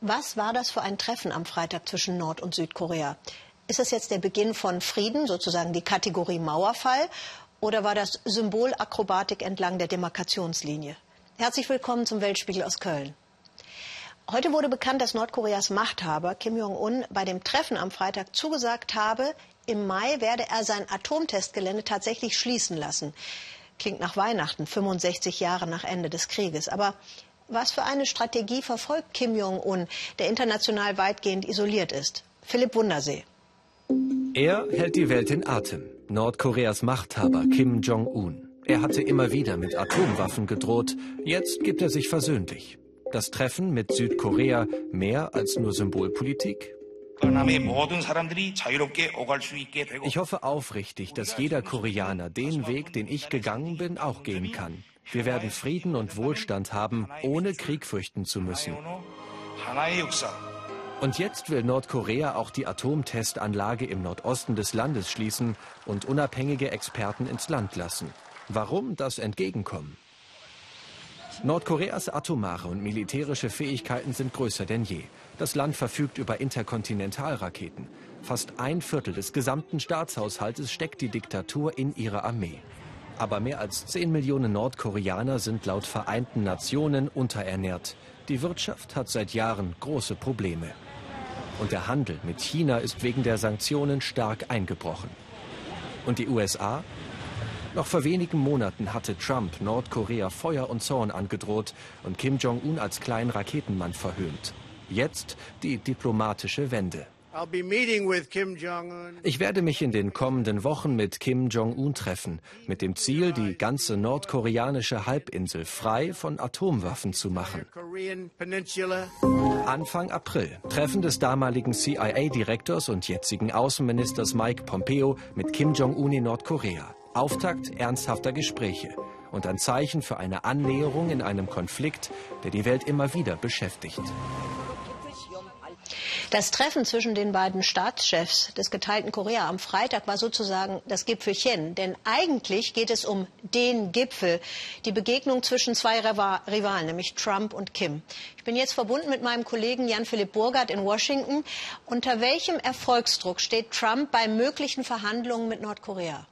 Was war das für ein Treffen am Freitag zwischen Nord- und Südkorea? Ist das jetzt der Beginn von Frieden, sozusagen die Kategorie Mauerfall, oder war das Symbolakrobatik entlang der Demarkationslinie? Herzlich willkommen zum Weltspiegel aus Köln. Heute wurde bekannt, dass Nordkoreas Machthaber Kim Jong-un bei dem Treffen am Freitag zugesagt habe, im Mai werde er sein Atomtestgelände tatsächlich schließen lassen. Klingt nach Weihnachten, 65 Jahre nach Ende des Krieges. Aber was für eine Strategie verfolgt Kim Jong-un, der international weitgehend isoliert ist? Philipp Wundersee. Er hält die Welt in Atem. Nordkoreas Machthaber Kim Jong-un. Er hatte immer wieder mit Atomwaffen gedroht. Jetzt gibt er sich versöhnlich. Das Treffen mit Südkorea mehr als nur Symbolpolitik? Ich hoffe aufrichtig, dass jeder Koreaner den Weg, den ich gegangen bin, auch gehen kann. Wir werden Frieden und Wohlstand haben, ohne Krieg fürchten zu müssen. Und jetzt will Nordkorea auch die Atomtestanlage im Nordosten des Landes schließen und unabhängige Experten ins Land lassen. Warum das Entgegenkommen? Nordkoreas atomare und militärische Fähigkeiten sind größer denn je. Das Land verfügt über Interkontinentalraketen. Fast ein Viertel des gesamten Staatshaushaltes steckt die Diktatur in ihre Armee. Aber mehr als 10 Millionen Nordkoreaner sind laut Vereinten Nationen unterernährt. Die Wirtschaft hat seit Jahren große Probleme. Und der Handel mit China ist wegen der Sanktionen stark eingebrochen. Und die USA? Noch vor wenigen Monaten hatte Trump Nordkorea Feuer und Zorn angedroht und Kim Jong-un als kleinen Raketenmann verhöhnt. Jetzt die diplomatische Wende. Ich werde mich in den kommenden Wochen mit Kim Jong-un treffen, mit dem Ziel, die ganze nordkoreanische Halbinsel frei von Atomwaffen zu machen. Anfang April, Treffen des damaligen CIA-Direktors und jetzigen Außenministers Mike Pompeo mit Kim Jong-un in Nordkorea. Auftakt ernsthafter Gespräche und ein Zeichen für eine Annäherung in einem Konflikt, der die Welt immer wieder beschäftigt. Das Treffen zwischen den beiden Staatschefs des geteilten Korea am Freitag war sozusagen das Gipfelchen. Denn eigentlich geht es um den Gipfel, die Begegnung zwischen zwei Rivalen, nämlich Trump und Kim. Ich bin jetzt verbunden mit meinem Kollegen Jan-Philipp Burgert in Washington. Unter welchem Erfolgsdruck steht Trump bei möglichen Verhandlungen mit Nordkorea?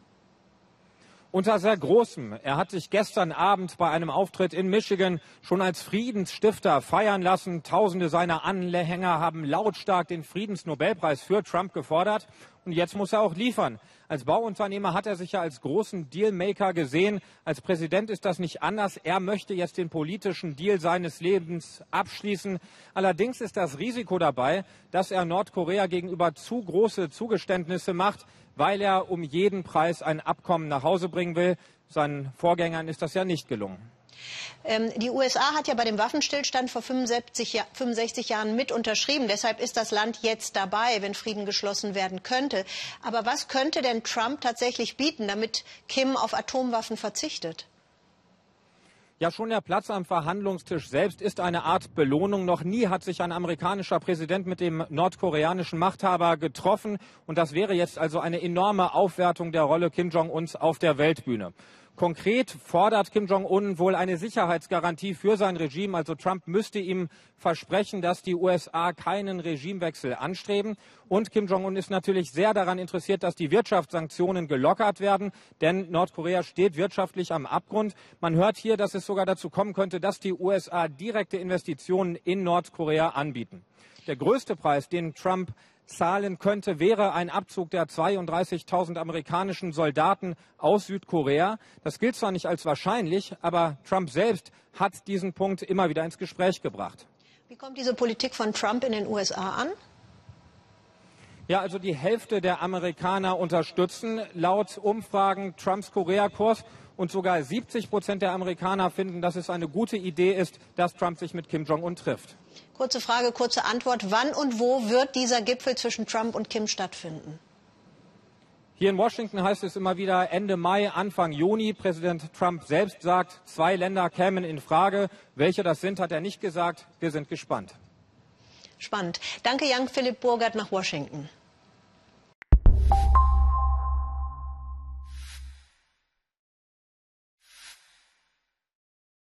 Unter sehr großem. Er hat sich gestern Abend bei einem Auftritt in Michigan schon als Friedensstifter feiern lassen. Tausende seiner Anhänger haben lautstark den Friedensnobelpreis für Trump gefordert. Und jetzt muss er auch liefern. Als Bauunternehmer hat er sich ja als großen Dealmaker gesehen. Als Präsident ist das nicht anders. Er möchte jetzt den politischen Deal seines Lebens abschließen. Allerdings ist das Risiko dabei, dass er Nordkorea gegenüber zu große Zugeständnisse macht weil er um jeden Preis ein Abkommen nach Hause bringen will. Seinen Vorgängern ist das ja nicht gelungen. Ähm, die USA hat ja bei dem Waffenstillstand vor 65, 65, Jahren mit unterschrieben. Deshalb ist das Land jetzt dabei, wenn Frieden geschlossen werden könnte. Aber was könnte denn Trump tatsächlich bieten, damit Kim auf Atomwaffen verzichtet? Ja, schon der Platz am Verhandlungstisch selbst ist eine Art Belohnung. Noch nie hat sich ein amerikanischer Präsident mit dem nordkoreanischen Machthaber getroffen. Und das wäre jetzt also eine enorme Aufwertung der Rolle Kim Jong-uns auf der Weltbühne. Konkret fordert Kim Jong-un wohl eine Sicherheitsgarantie für sein Regime. Also Trump müsste ihm versprechen, dass die USA keinen Regimewechsel anstreben. Und Kim Jong-un ist natürlich sehr daran interessiert, dass die Wirtschaftssanktionen gelockert werden. Denn Nordkorea steht wirtschaftlich am Abgrund. Man hört hier, dass es sogar dazu kommen könnte, dass die USA direkte Investitionen in Nordkorea anbieten. Der größte Preis, den Trump zahlen könnte, wäre ein Abzug der 32.000 amerikanischen Soldaten aus Südkorea. Das gilt zwar nicht als wahrscheinlich, aber Trump selbst hat diesen Punkt immer wieder ins Gespräch gebracht. Wie kommt diese Politik von Trump in den USA an? Ja, also die Hälfte der Amerikaner unterstützen laut Umfragen Trumps Koreakurs und sogar 70 Prozent der Amerikaner finden, dass es eine gute Idee ist, dass Trump sich mit Kim Jong-un trifft. Kurze Frage, kurze Antwort. Wann und wo wird dieser Gipfel zwischen Trump und Kim stattfinden? Hier in Washington heißt es immer wieder Ende Mai, Anfang Juni. Präsident Trump selbst sagt, zwei Länder kämen in Frage. Welche das sind, hat er nicht gesagt. Wir sind gespannt. Spannend. Danke, Jan Philipp Burgert nach Washington.